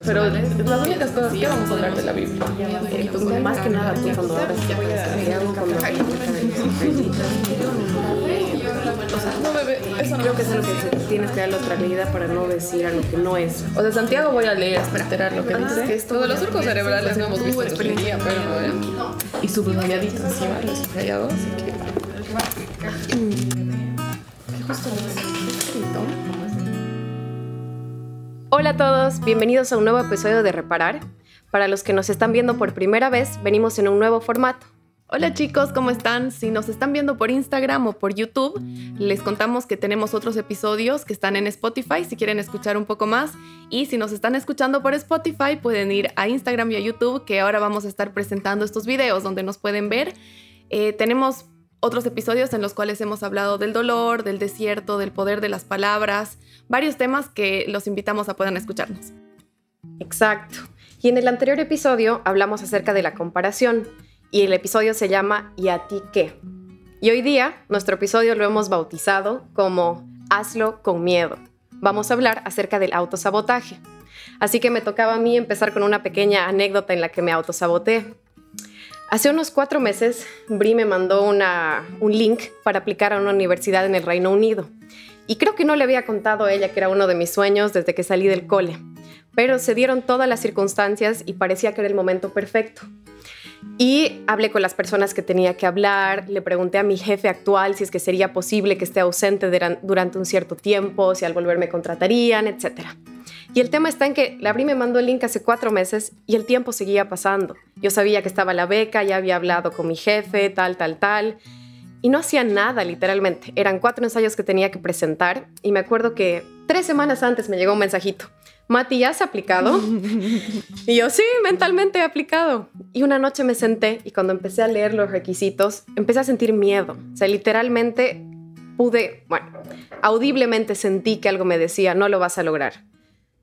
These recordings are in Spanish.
Pero las únicas cosas que vamos a hablar de la Biblia. Entonces, más que nada, tú cuando de Santiago, cuando O sea, no, bebé, eso no Creo que es lo que tienes que darle otra leída para no decir a lo que no es. O sea, Santiago voy a leer, para enterar lo que dice. que Todo los surcos cerebrales no hemos visto en pero... eh, Y subrayadito encima, lo he subrayado, así que... Justo Hola a todos, bienvenidos a un nuevo episodio de Reparar. Para los que nos están viendo por primera vez, venimos en un nuevo formato. Hola chicos, ¿cómo están? Si nos están viendo por Instagram o por YouTube, les contamos que tenemos otros episodios que están en Spotify si quieren escuchar un poco más. Y si nos están escuchando por Spotify, pueden ir a Instagram y a YouTube, que ahora vamos a estar presentando estos videos donde nos pueden ver. Eh, tenemos otros episodios en los cuales hemos hablado del dolor, del desierto, del poder de las palabras, varios temas que los invitamos a puedan escucharnos. Exacto. Y en el anterior episodio hablamos acerca de la comparación y el episodio se llama ¿Y a ti qué? Y hoy día nuestro episodio lo hemos bautizado como Hazlo con miedo. Vamos a hablar acerca del autosabotaje. Así que me tocaba a mí empezar con una pequeña anécdota en la que me autosaboté. Hace unos cuatro meses, Bri me mandó un link para aplicar a una universidad en el Reino Unido. Y creo que no le había contado a ella que era uno de mis sueños desde que salí del cole. Pero se dieron todas las circunstancias y parecía que era el momento perfecto. Y hablé con las personas que tenía que hablar, le pregunté a mi jefe actual si es que sería posible que esté ausente duran- durante un cierto tiempo, si al volver me contratarían, etc. Y el tema está en que la Bri me mandó el link hace cuatro meses y el tiempo seguía pasando. Yo sabía que estaba la beca, ya había hablado con mi jefe, tal, tal, tal. Y no hacía nada, literalmente. Eran cuatro ensayos que tenía que presentar y me acuerdo que tres semanas antes me llegó un mensajito. Mati, ¿ya has aplicado? y yo, sí, mentalmente he aplicado. Y una noche me senté y cuando empecé a leer los requisitos, empecé a sentir miedo. O sea, literalmente pude, bueno, audiblemente sentí que algo me decía, no lo vas a lograr.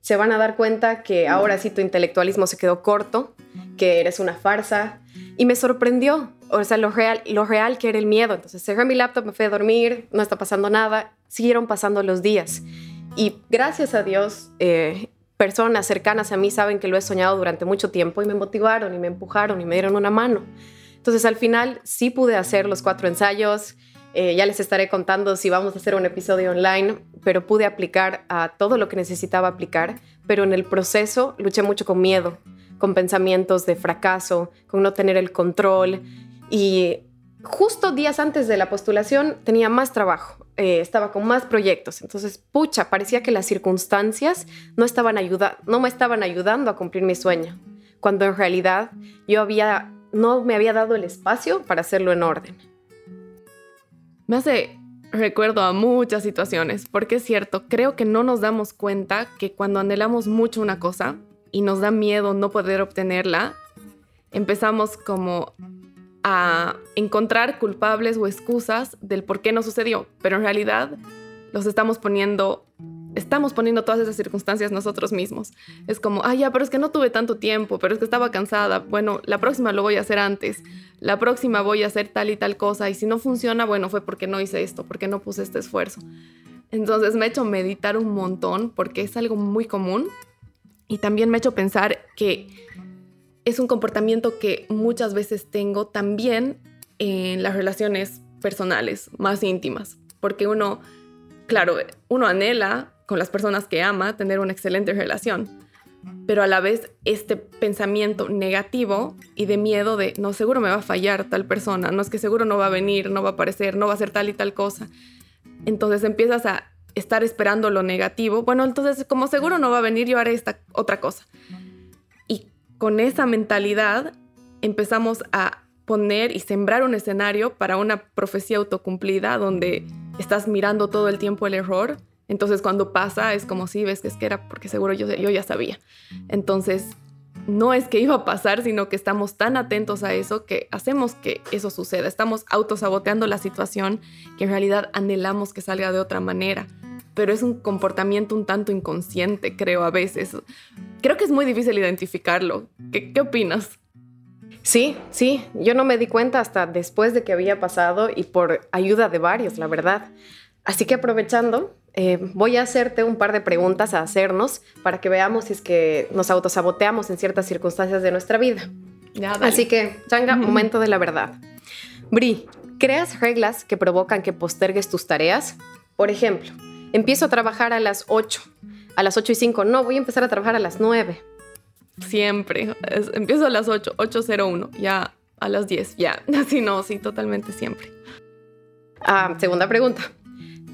Se van a dar cuenta que ahora sí tu intelectualismo se quedó corto, que eres una farsa. Y me sorprendió, o sea, lo real, lo real que era el miedo. Entonces cerré mi laptop, me fui a dormir, no está pasando nada. Siguieron pasando los días. Y gracias a Dios, eh, personas cercanas a mí saben que lo he soñado durante mucho tiempo y me motivaron y me empujaron y me dieron una mano. Entonces al final sí pude hacer los cuatro ensayos. Eh, ya les estaré contando si vamos a hacer un episodio online, pero pude aplicar a todo lo que necesitaba aplicar. Pero en el proceso luché mucho con miedo, con pensamientos de fracaso, con no tener el control. Y justo días antes de la postulación tenía más trabajo, eh, estaba con más proyectos. Entonces, pucha, parecía que las circunstancias no, estaban ayuda no me estaban ayudando a cumplir mi sueño, cuando en realidad yo había, no me había dado el espacio para hacerlo en orden. Me hace recuerdo a muchas situaciones, porque es cierto, creo que no nos damos cuenta que cuando anhelamos mucho una cosa y nos da miedo no poder obtenerla, empezamos como a encontrar culpables o excusas del por qué no sucedió, pero en realidad los estamos poniendo estamos poniendo todas esas circunstancias nosotros mismos. Es como, ah, ya, pero es que no tuve tanto tiempo, pero es que estaba cansada. Bueno, la próxima lo voy a hacer antes. La próxima voy a hacer tal y tal cosa. Y si no funciona, bueno, fue porque no hice esto, porque no puse este esfuerzo. Entonces me he hecho meditar un montón porque es algo muy común. Y también me he hecho pensar que es un comportamiento que muchas veces tengo también en las relaciones personales más íntimas. Porque uno, claro, uno anhela con las personas que ama, tener una excelente relación. Pero a la vez este pensamiento negativo y de miedo de, no, seguro me va a fallar tal persona, no es que seguro no va a venir, no va a aparecer, no va a hacer tal y tal cosa. Entonces empiezas a estar esperando lo negativo. Bueno, entonces como seguro no va a venir, yo haré esta otra cosa. Y con esa mentalidad empezamos a poner y sembrar un escenario para una profecía autocumplida donde estás mirando todo el tiempo el error entonces cuando pasa es como si ves que es que era porque seguro yo, yo ya sabía. Entonces no es que iba a pasar, sino que estamos tan atentos a eso que hacemos que eso suceda. Estamos autosaboteando la situación que en realidad anhelamos que salga de otra manera. Pero es un comportamiento un tanto inconsciente, creo, a veces. Creo que es muy difícil identificarlo. ¿Qué, qué opinas? Sí, sí, yo no me di cuenta hasta después de que había pasado y por ayuda de varios, la verdad. Así que aprovechando, eh, voy a hacerte un par de preguntas a hacernos para que veamos si es que nos autosaboteamos en ciertas circunstancias de nuestra vida. Así que, Changa, momento de la verdad. Bri, ¿creas reglas que provocan que postergues tus tareas? Por ejemplo, empiezo a trabajar a las 8. A las 8 y 5, no, voy a empezar a trabajar a las 9. Siempre. empiezo a las 8, 8.01, ya a las 10, ya. Así no, sí, totalmente siempre. Ah, segunda pregunta.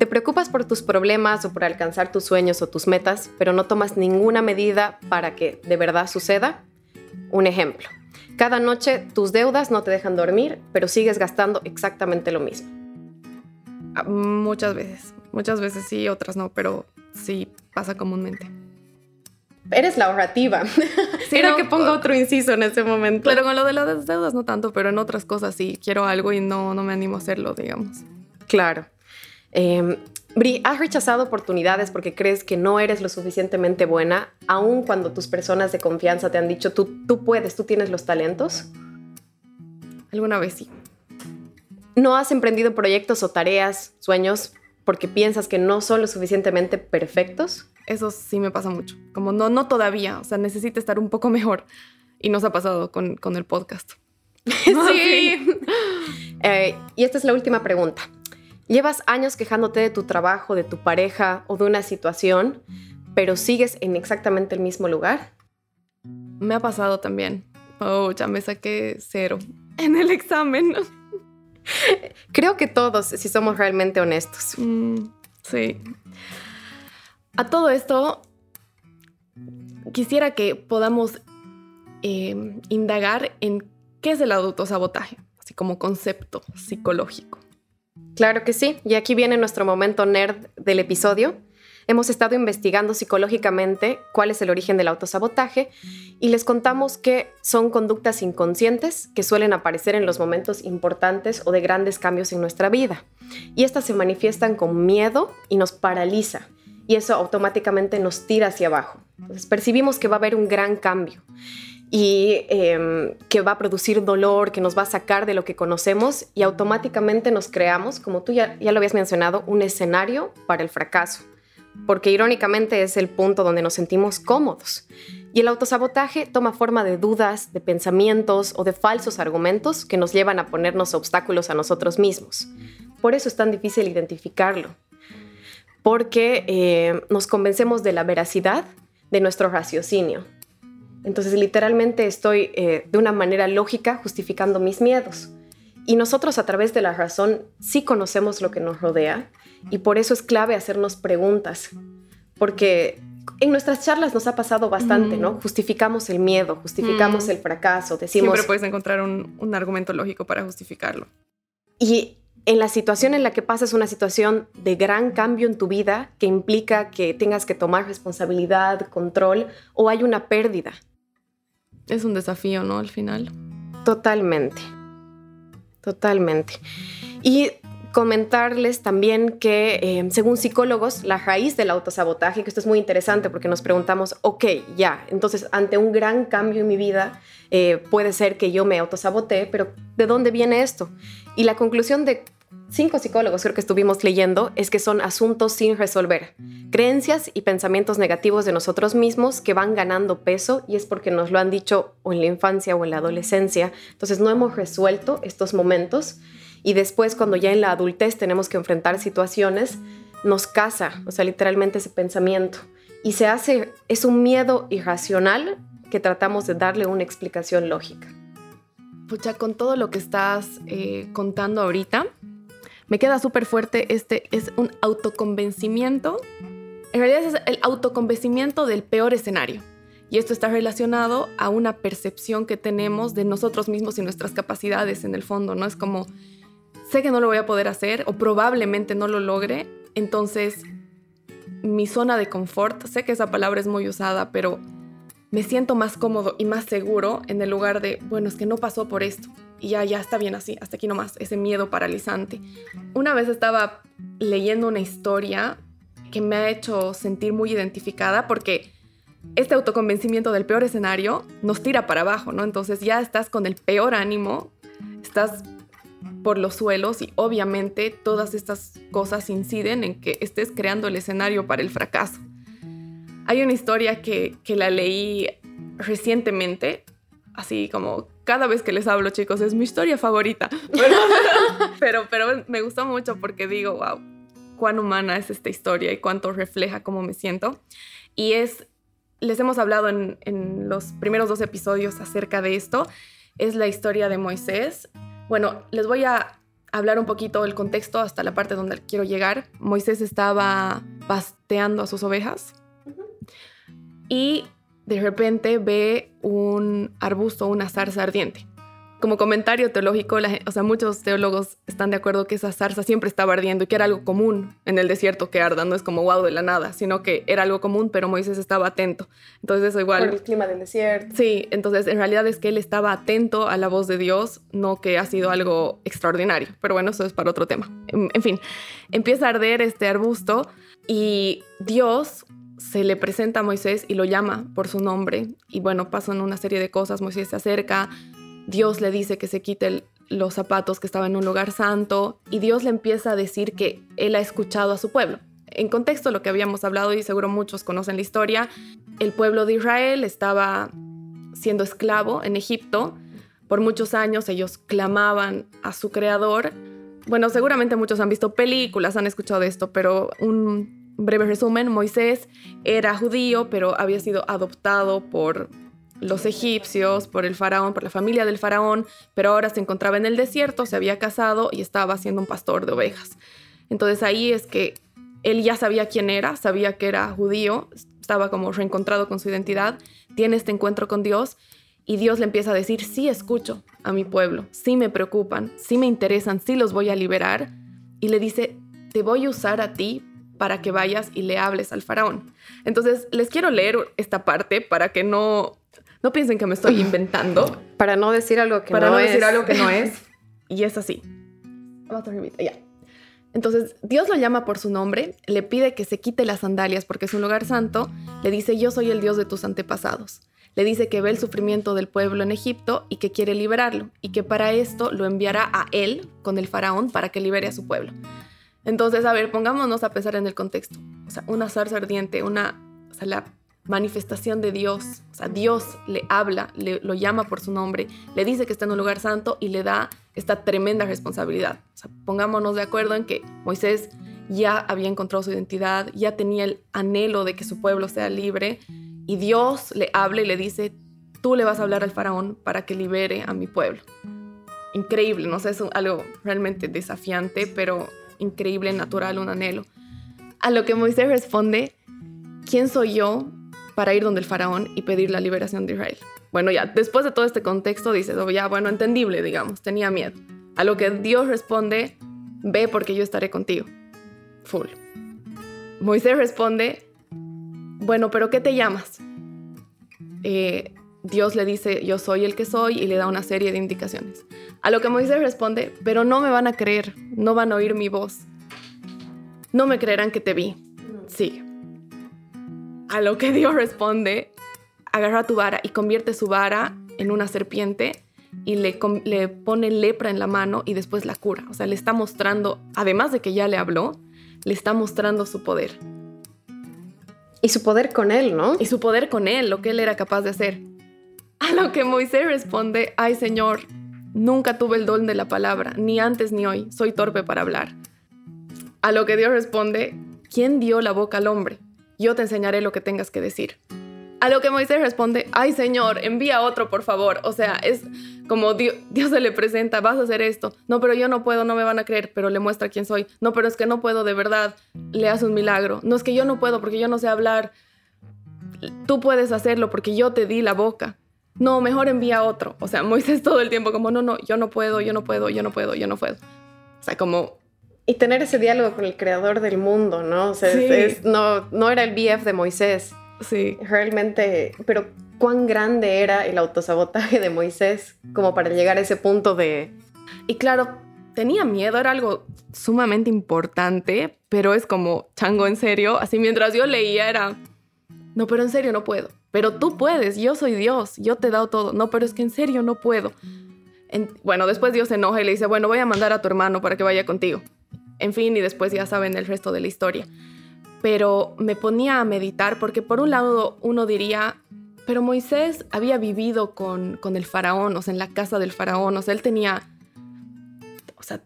¿Te preocupas por tus problemas o por alcanzar tus sueños o tus metas, pero no tomas ninguna medida para que de verdad suceda? Un ejemplo. Cada noche tus deudas no te dejan dormir, pero sigues gastando exactamente lo mismo. Ah, muchas veces. Muchas veces sí, otras no, pero sí pasa comúnmente. Eres la ahorrativa. Quiero que ponga otro inciso en ese momento. Pero con lo de las deudas no tanto, pero en otras cosas sí. Quiero algo y no, no me animo a hacerlo, digamos. Claro. Eh, Bri, ¿has rechazado oportunidades porque crees que no eres lo suficientemente buena, aun cuando tus personas de confianza te han dicho, tú, tú puedes, tú tienes los talentos? Alguna vez sí. ¿No has emprendido proyectos o tareas, sueños, porque piensas que no son lo suficientemente perfectos? Eso sí me pasa mucho. Como no, no todavía, o sea, necesito estar un poco mejor. Y nos ha pasado con, con el podcast. sí. Eh, y esta es la última pregunta. Llevas años quejándote de tu trabajo, de tu pareja o de una situación, pero sigues en exactamente el mismo lugar. Me ha pasado también. Oh, ya me saqué cero en el examen. Creo que todos, si somos realmente honestos. Mm, sí. A todo esto, quisiera que podamos eh, indagar en qué es el autosabotaje, así como concepto psicológico. Claro que sí, y aquí viene nuestro momento nerd del episodio. Hemos estado investigando psicológicamente cuál es el origen del autosabotaje y les contamos que son conductas inconscientes que suelen aparecer en los momentos importantes o de grandes cambios en nuestra vida. Y estas se manifiestan con miedo y nos paraliza y eso automáticamente nos tira hacia abajo. Entonces percibimos que va a haber un gran cambio y em, que va a producir dolor, que nos va a sacar de lo que conocemos y automáticamente nos creamos, como tú ya, lo habías mencionado, un escenario para el fracaso, porque irónicamente es el punto donde nos sentimos cómodos. Y el autosabotaje toma forma de dudas, de pensamientos o de falsos argumentos que nos llevan a ponernos obstáculos a nosotros mismos. Por eso es tan difícil identificarlo, porque eh, nos convencemos de la veracidad de nuestro raciocinio entonces literalmente estoy eh, de una manera lógica justificando mis miedos. Y nosotros a través de la razón sí conocemos lo que nos rodea y por eso es clave hacernos preguntas. Porque en nuestras charlas nos ha pasado bastante, ¿no? Justificamos el miedo, justificamos el fracaso, decimos... Siempre puedes encontrar un, un argumento lógico para justificarlo. Y en la situación en la que pasas una situación de gran cambio en tu vida que implica que tengas que tomar responsabilidad, control o hay una pérdida. Es un desafío, ¿no? Al final. Totalmente. Totalmente. Y comentarles también que, eh, según psicólogos, la raíz del autosabotaje, que esto es muy interesante porque nos preguntamos, ok, ya, entonces ante un gran cambio en mi vida, eh, puede ser que yo me autosabote, pero ¿de dónde viene esto? Y la conclusión de cinco psicólogos creo que estuvimos leyendo es que son asuntos sin resolver, creencias y pensamientos negativos de nosotros mismos que van ganando peso y es porque nos lo han dicho o en la infancia o en la adolescencia. Entonces no hemos resuelto estos momentos y después cuando ya en la adultez tenemos que enfrentar situaciones, nos casa, o sea, literalmente ese pensamiento. Y se hace, es un miedo irracional que tratamos de darle una explicación lógica. Pucha, con todo lo que estás eh, contando ahorita, me queda súper fuerte este, es un autoconvencimiento. En realidad es el autoconvencimiento del peor escenario. Y esto está relacionado a una percepción que tenemos de nosotros mismos y nuestras capacidades en el fondo, ¿no? Es como, sé que no lo voy a poder hacer o probablemente no lo logre, entonces mi zona de confort, sé que esa palabra es muy usada, pero me siento más cómodo y más seguro en el lugar de, bueno, es que no pasó por esto y ya, ya está bien así, hasta aquí nomás, ese miedo paralizante. Una vez estaba leyendo una historia que me ha hecho sentir muy identificada porque este autoconvencimiento del peor escenario nos tira para abajo, ¿no? Entonces ya estás con el peor ánimo, estás por los suelos y obviamente todas estas cosas inciden en que estés creando el escenario para el fracaso. Hay una historia que, que la leí recientemente, así como cada vez que les hablo chicos, es mi historia favorita, pero, pero, me gustó mucho porque digo, wow, cuán humana es esta historia y cuánto refleja cómo me siento. Y es, les hemos hablado en, en los primeros dos episodios acerca de esto, es la historia de Moisés. Bueno, les voy a hablar un poquito del contexto hasta la parte donde quiero llegar. Moisés estaba pasteando a sus ovejas y de repente ve un arbusto, una zarza ardiente como comentario teológico, o sea, muchos teólogos están de acuerdo que esa zarza siempre estaba ardiendo y que era algo común en el desierto que arda, no es como wow de la nada, sino que era algo común, pero Moisés estaba atento. Entonces eso igual... Por el clima del desierto. Sí, entonces en realidad es que él estaba atento a la voz de Dios, no que ha sido algo extraordinario. Pero bueno, eso es para otro tema. En, en fin, empieza a arder este arbusto y Dios se le presenta a Moisés y lo llama por su nombre. Y bueno, pasan una serie de cosas, Moisés se acerca, Dios le dice que se quite los zapatos que estaba en un lugar santo y Dios le empieza a decir que Él ha escuchado a su pueblo. En contexto, lo que habíamos hablado y seguro muchos conocen la historia, el pueblo de Israel estaba siendo esclavo en Egipto. Por muchos años ellos clamaban a su creador. Bueno, seguramente muchos han visto películas, han escuchado esto, pero un breve resumen, Moisés era judío, pero había sido adoptado por los egipcios, por el faraón, por la familia del faraón, pero ahora se encontraba en el desierto, se había casado y estaba siendo un pastor de ovejas. Entonces ahí es que él ya sabía quién era, sabía que era judío, estaba como reencontrado con su identidad, tiene este encuentro con Dios y Dios le empieza a decir, sí escucho a mi pueblo, sí me preocupan, sí me interesan, sí los voy a liberar. Y le dice, te voy a usar a ti para que vayas y le hables al faraón. Entonces, les quiero leer esta parte para que no no piensen que me estoy inventando. Para no decir algo que no, es. Para no decir algo que no es. Y es así. Ya. Entonces Dios lo llama por su nombre, le pide que se quite las sandalias porque es un lugar santo, le dice yo soy el Dios de tus antepasados. Le dice que ve el sufrimiento del pueblo en Egipto y que quiere liberarlo y que para esto lo enviará a él con el faraón para que libere a su pueblo. Entonces, a ver, pongámonos a pensar en el contexto. O sea, una zarza ardiente, una, o sea, la manifestación de Dios. O sea, Dios le habla, le, lo llama por su nombre, le dice que está en un lugar santo y le da esta tremenda responsabilidad. O sea, pongámonos de acuerdo en que Moisés ya había encontrado su identidad, ya tenía el anhelo de que su pueblo sea libre y Dios le habla y le dice, tú le vas a hablar al faraón para que libere a mi pueblo. Increíble, no sé, es algo realmente desafiante, pero increíble, natural, un anhelo. A lo que Moisés responde, ¿quién soy yo para ir donde el faraón y pedir la liberación de Israel. Bueno, ya, después de todo este contexto dices, oh, ya, bueno, entendible, digamos, tenía miedo. A lo que Dios responde, ve porque yo estaré contigo. Full. Moisés responde, bueno, pero ¿qué te llamas? Eh, Dios le dice, yo soy el que soy y le da una serie de indicaciones. A lo que Moisés responde, pero no me van a creer, no van a oír mi voz. No me creerán que te vi. Sigue. A lo que Dios responde, agarra tu vara y convierte su vara en una serpiente y le, le pone lepra en la mano y después la cura. O sea, le está mostrando, además de que ya le habló, le está mostrando su poder. Y su poder con él, ¿no? Y su poder con él, lo que él era capaz de hacer. A lo que Moisés responde, ay Señor, nunca tuve el don de la palabra, ni antes ni hoy, soy torpe para hablar. A lo que Dios responde, ¿quién dio la boca al hombre? yo te enseñaré lo que tengas que decir. A lo que Moisés responde, ay Señor, envía otro, por favor. O sea, es como Dios, se le presenta, vas a hacer esto. No, pero yo no puedo, no me van a creer, pero le muestra quién soy. No, pero es que no puedo, de verdad, le hace un milagro. No es que yo no puedo porque yo no sé hablar. Tú puedes hacerlo porque yo te di la boca. No, mejor envía otro. O sea, Moisés todo el tiempo como, no, no, yo no puedo, yo no puedo, yo no puedo, yo no puedo. O sea, como y tener ese diálogo con el creador del mundo, ¿no? O sea, no, no era el BF de Moisés. Sí. Realmente, pero cuán grande era el autosabotaje de Moisés como para llegar a ese punto de... Y claro, tenía miedo, era algo sumamente importante, pero es como, chango, en serio, así mientras yo leía era, no, pero en serio no puedo, pero tú puedes, yo soy Dios, yo te he dado todo, no, pero es que en serio no puedo. bueno, después Dios se enoja y le dice, bueno, voy a mandar a tu hermano para que vaya contigo. En fin, y después ya saben el resto de la historia. Pero me ponía a meditar porque por un lado uno diría, pero Moisés había vivido con, con el faraón, o sea, en la casa del faraón, o sea, él tenía, o sea,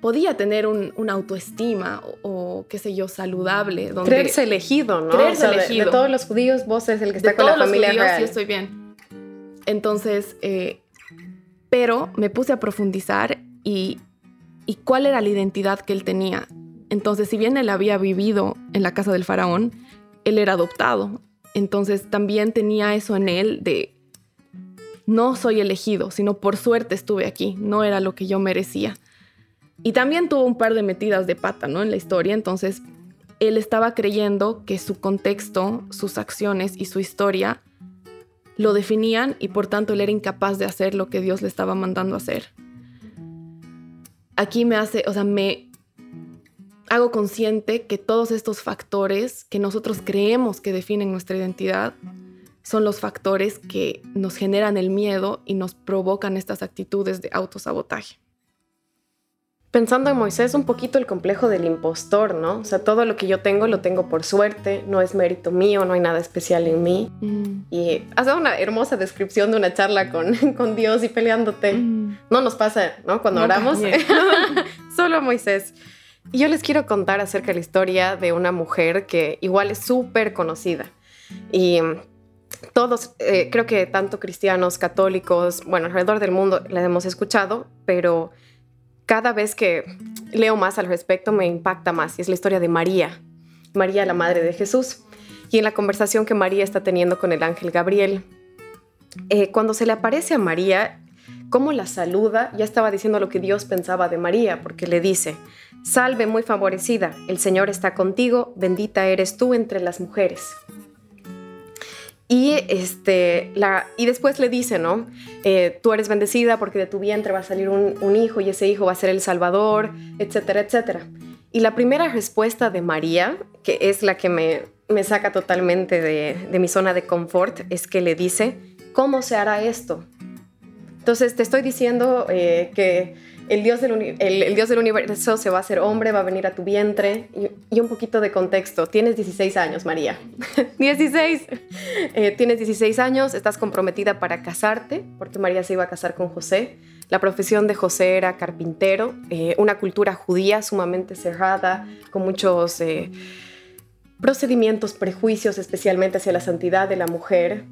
podía tener un, una autoestima o, qué sé yo, saludable. Donde, creerse elegido, ¿no? Creerse elegido. De, todos los judíos, vos es el que está con la familia los judíos, Sí, estoy bien. Entonces, eh, pero me puse a profundizar y, y cuál era la identidad que él tenía. Entonces, si bien él había vivido en la casa del faraón, él era adoptado. Entonces también tenía eso en él de no soy elegido, sino por suerte estuve aquí, no era lo que yo merecía. Y también tuvo un par de metidas de pata, ¿no? En la historia, entonces él estaba creyendo que su contexto, sus acciones y su historia lo definían y por tanto él era incapaz de hacer lo que Dios le estaba mandando hacer. Aquí me hace, o sea, me hago consciente que todos estos factores que nosotros creemos que definen nuestra identidad son los factores que nos generan el miedo y nos provocan estas actitudes de autosabotaje pensando en Moisés, un poquito el complejo del impostor, ¿no? O sea, todo lo que yo tengo lo tengo por suerte, no es mérito mío, no hay nada especial en mí. Mm. Y has dado una hermosa descripción de una charla con, con Dios y peleándote. Mm. No nos pasa, ¿no? Cuando oramos. Solo Moisés. Y yo les quiero contar acerca de la historia de una mujer que igual es súper conocida. Y todos, eh, creo que tanto cristianos, católicos, bueno, alrededor del mundo la hemos escuchado, pero cada vez que leo más al respecto me impacta más y es la historia de María, María la Madre de Jesús. Y en la conversación que María está teniendo con el ángel Gabriel, eh, cuando se le aparece a María, cómo la saluda, ya estaba diciendo lo que Dios pensaba de María, porque le dice, salve muy favorecida, el Señor está contigo, bendita eres tú entre las mujeres. Y, este, y después le dice, ¿no? Eh, tú eres bendecida porque de tu vientre va a salir un, hijo y ese hijo va a ser el Salvador, etcétera, etcétera. Y la primera respuesta de María, que es la que me, me saca totalmente de, de mi zona de confort, es que le dice, ¿cómo se hará esto? Entonces te estoy diciendo eh, que el Dios, del, el, Dios del universo se va a hacer hombre, va a venir a tu vientre. Y, un poquito de contexto. Tienes 16 años, María. 16. Eh, tienes 16 años, estás comprometida para casarte, porque María se iba a casar con José. La profesión de José era carpintero, eh, una cultura judía sumamente cerrada, con muchos eh, procedimientos, prejuicios, especialmente hacia la santidad de la mujer.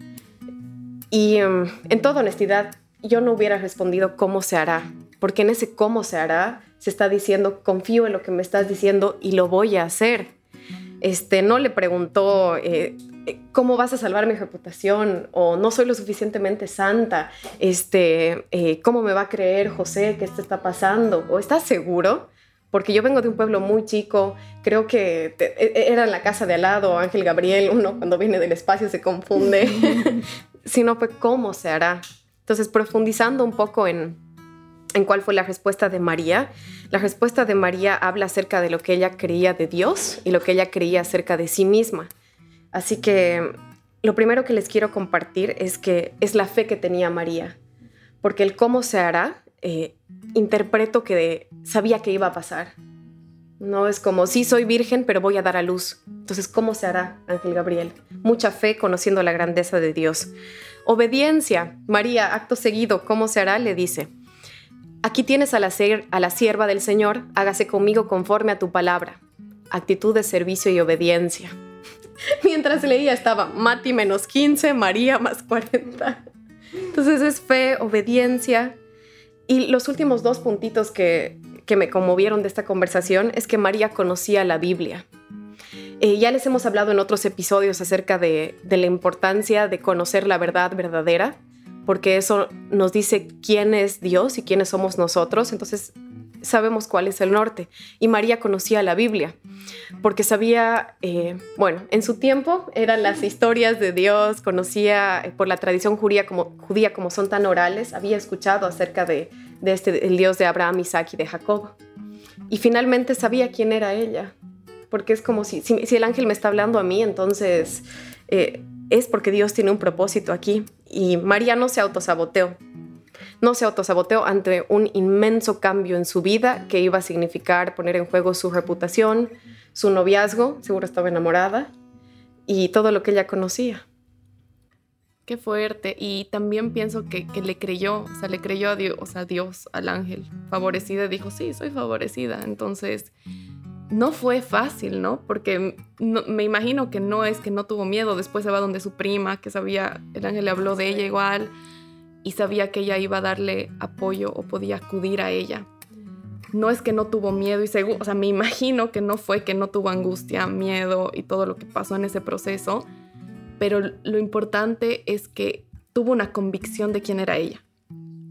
Y em, en toda honestidad, yo no hubiera respondido cómo se hará, porque en ese cómo se hará se está diciendo, confío en lo que me estás diciendo y lo voy a hacer. Este, no le preguntó, eh, ¿cómo vas a salvar mi reputación? O no soy lo suficientemente santa. Este, eh, ¿Cómo me va a creer José que esto está pasando? ¿O estás seguro? Porque yo vengo de un pueblo muy chico, creo que e, e, era en la casa de al lado, Ángel Gabriel, uno cuando viene del espacio se confunde, sino fue cómo se hará. Entonces, profundizando un poco en, en cuál fue la respuesta de María. La respuesta de María habla acerca de lo que ella creía de Dios y lo que ella creía acerca de sí misma. Así que lo primero que les quiero compartir es que es la fe que tenía María, porque el cómo se hará, eh, interpreto que sabía que iba a pasar. No es como, sí, soy virgen, pero voy a dar a luz. Entonces, ¿cómo se hará, Ángel Gabriel? Mucha fe conociendo la grandeza de Dios. Obediencia. María, acto seguido, ¿cómo se hará? Le dice, Aquí tienes a la, a la sierva del Señor, hágase conmigo conforme a tu palabra. Actitud de servicio y obediencia. Mientras leía estaba Mati menos 15, María más 40. Entonces es fe, obediencia. Y los últimos dos puntitos que, que me conmovieron de esta conversación es que María conocía la Biblia. Eh, ya les hemos hablado en otros episodios acerca de, de la importancia de conocer la verdad verdadera porque eso nos dice quién es Dios y quiénes somos nosotros, entonces sabemos cuál es el norte. Y María conocía la Biblia, porque sabía, eh, bueno, en su tiempo eran las historias de Dios, conocía eh, por la tradición judía como, judía como son tan orales, había escuchado acerca de, este, el Dios de Abraham, Isaac y de Jacob. Y finalmente sabía quién era ella, porque es como si, si, el ángel me está hablando a mí, entonces... Eh, es porque Dios tiene un propósito aquí y María no se autosaboteó. no se autosaboteó ante un inmenso cambio en su vida que iba a significar poner en juego su reputación, su noviazgo, seguro estaba enamorada, y todo lo que ella conocía. Qué fuerte. Y también pienso que, le creyó, o sea, le creyó a Dios, a Dios, al ángel, favorecida, dijo, sí, soy favorecida. Entonces, no fue fácil, ¿no? Porque me imagino que no es que no tuvo miedo, después se va donde su prima, que sabía, el ángel le habló de ella igual, y sabía que ella iba a darle apoyo o podía acudir a ella. No es que no tuvo miedo y seguro, o sea, me imagino que no fue que no tuvo angustia, miedo y todo lo que pasó en ese proceso, pero lo importante es que tuvo una convicción de quién era ella.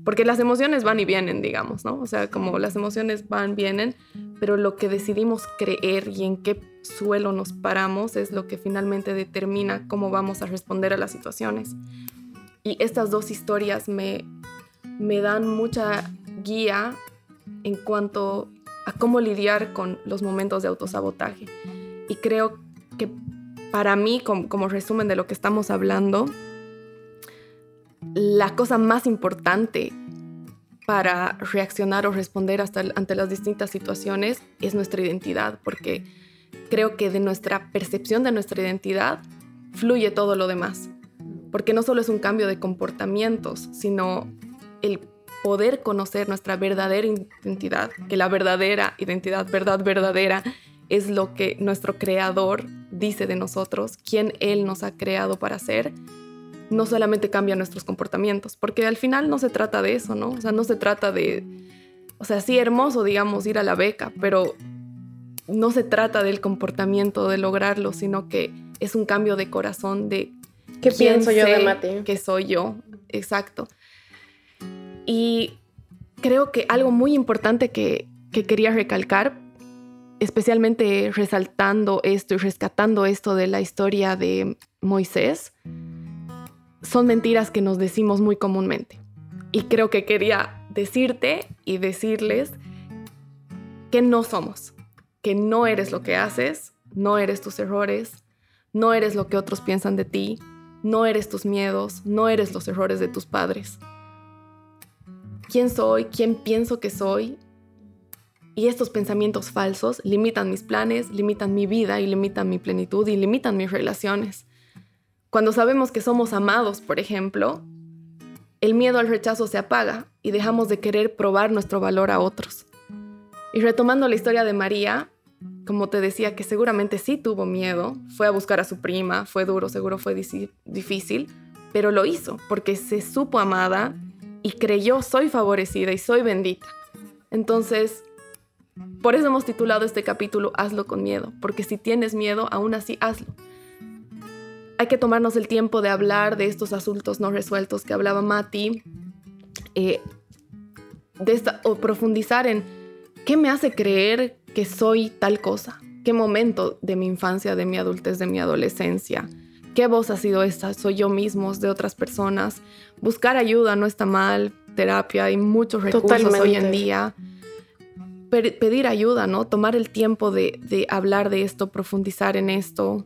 Porque las emociones van y vienen, digamos, ¿no? O sea, como las emociones van, vienen, pero lo que decidimos creer y en qué suelo nos paramos es lo que finalmente determina cómo vamos a responder a las situaciones. Y estas dos historias me, me dan mucha guía en cuanto a cómo lidiar con los momentos de autosabotaje. Y creo que para mí, como, resumen de lo que estamos hablando, la cosa más importante para reaccionar o responder hasta, ante las distintas situaciones es nuestra identidad, porque creo que de nuestra percepción de nuestra identidad fluye todo lo demás, porque no solo es un cambio de comportamientos, sino el poder conocer nuestra verdadera identidad, que la verdadera identidad, verdad verdadera, es lo que nuestro creador dice de nosotros, quién Él nos ha creado para ser, no solamente cambia nuestros comportamientos, porque al final no se trata de eso, ¿no? O sea, no se trata de, o sea, sí hermoso, digamos, ir a la beca, pero no se trata del comportamiento, de lograrlo, sino que es un cambio de corazón de... ¿Qué pienso yo de Mati? Que soy yo, exacto. Y creo que algo muy importante que, que quería recalcar especialmente resaltando esto y rescatando esto de la historia de Moisés, son mentiras que nos decimos muy comúnmente. Y creo que quería decirte y decirles que no somos, que no eres lo que haces, no eres tus errores, no eres lo que otros piensan de ti, no eres tus miedos, no eres los errores de tus padres. ¿Quién soy? ¿Quién pienso que soy? Y estos pensamientos falsos limitan mis planes, limitan mi vida y limitan mi plenitud y limitan mis relaciones. Cuando sabemos que somos amados, por ejemplo, el miedo al rechazo se apaga y dejamos de querer probar nuestro valor a otros. Y retomando la historia de María, como te decía, que seguramente sí tuvo miedo, fue a buscar a su prima, fue duro, seguro fue difícil, pero lo hizo porque se supo amada y creyó soy favorecida y soy bendita. Entonces, por eso hemos titulado este capítulo Hazlo con miedo, porque si tienes miedo, aún así hazlo. Hay que tomarnos el tiempo de hablar de estos asuntos no resueltos que hablaba Mati, eh, de o profundizar en qué me hace creer que soy tal cosa, qué momento de mi infancia, de mi adultez, de mi adolescencia, qué voz ha sido esta, soy yo mismo, de otras personas. Buscar ayuda no está mal, terapia, hay muchos recursos hoy en día pedir ayuda, ¿no? Tomar el tiempo de, hablar de esto, profundizar en esto.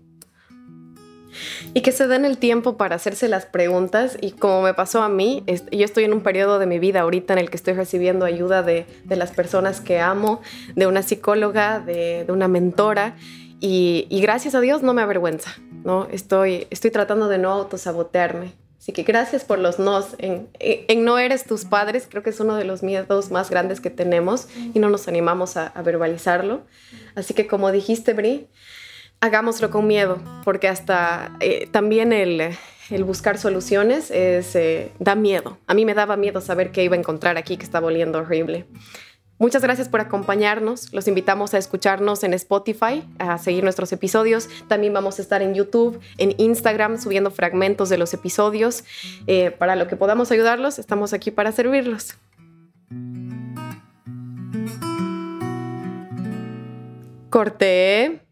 Y que se den el tiempo para hacerse las preguntas y como me pasó a mí, yo estoy en un periodo de mi vida ahorita en el que estoy recibiendo ayuda de, las personas que amo, de una psicóloga, de, una mentora y, gracias a Dios no me avergüenza, ¿no? Estoy, estoy tratando de no autosabotearme Así que gracias por los nos. En, no eres tus padres, creo que es uno de los miedos más grandes que tenemos y no nos animamos a, verbalizarlo. Así que como dijiste, Bri, hagámoslo con miedo, porque hasta eh, también el, buscar soluciones es, eh, da miedo. A mí me daba miedo saber qué iba a encontrar aquí que estaba oliendo horrible. Muchas gracias por acompañarnos. Los invitamos a escucharnos en Spotify, a seguir nuestros episodios. También vamos a estar en YouTube, en Instagram, subiendo fragmentos de los episodios. Eh, para lo que podamos ayudarlos, estamos aquí para servirlos. Corte.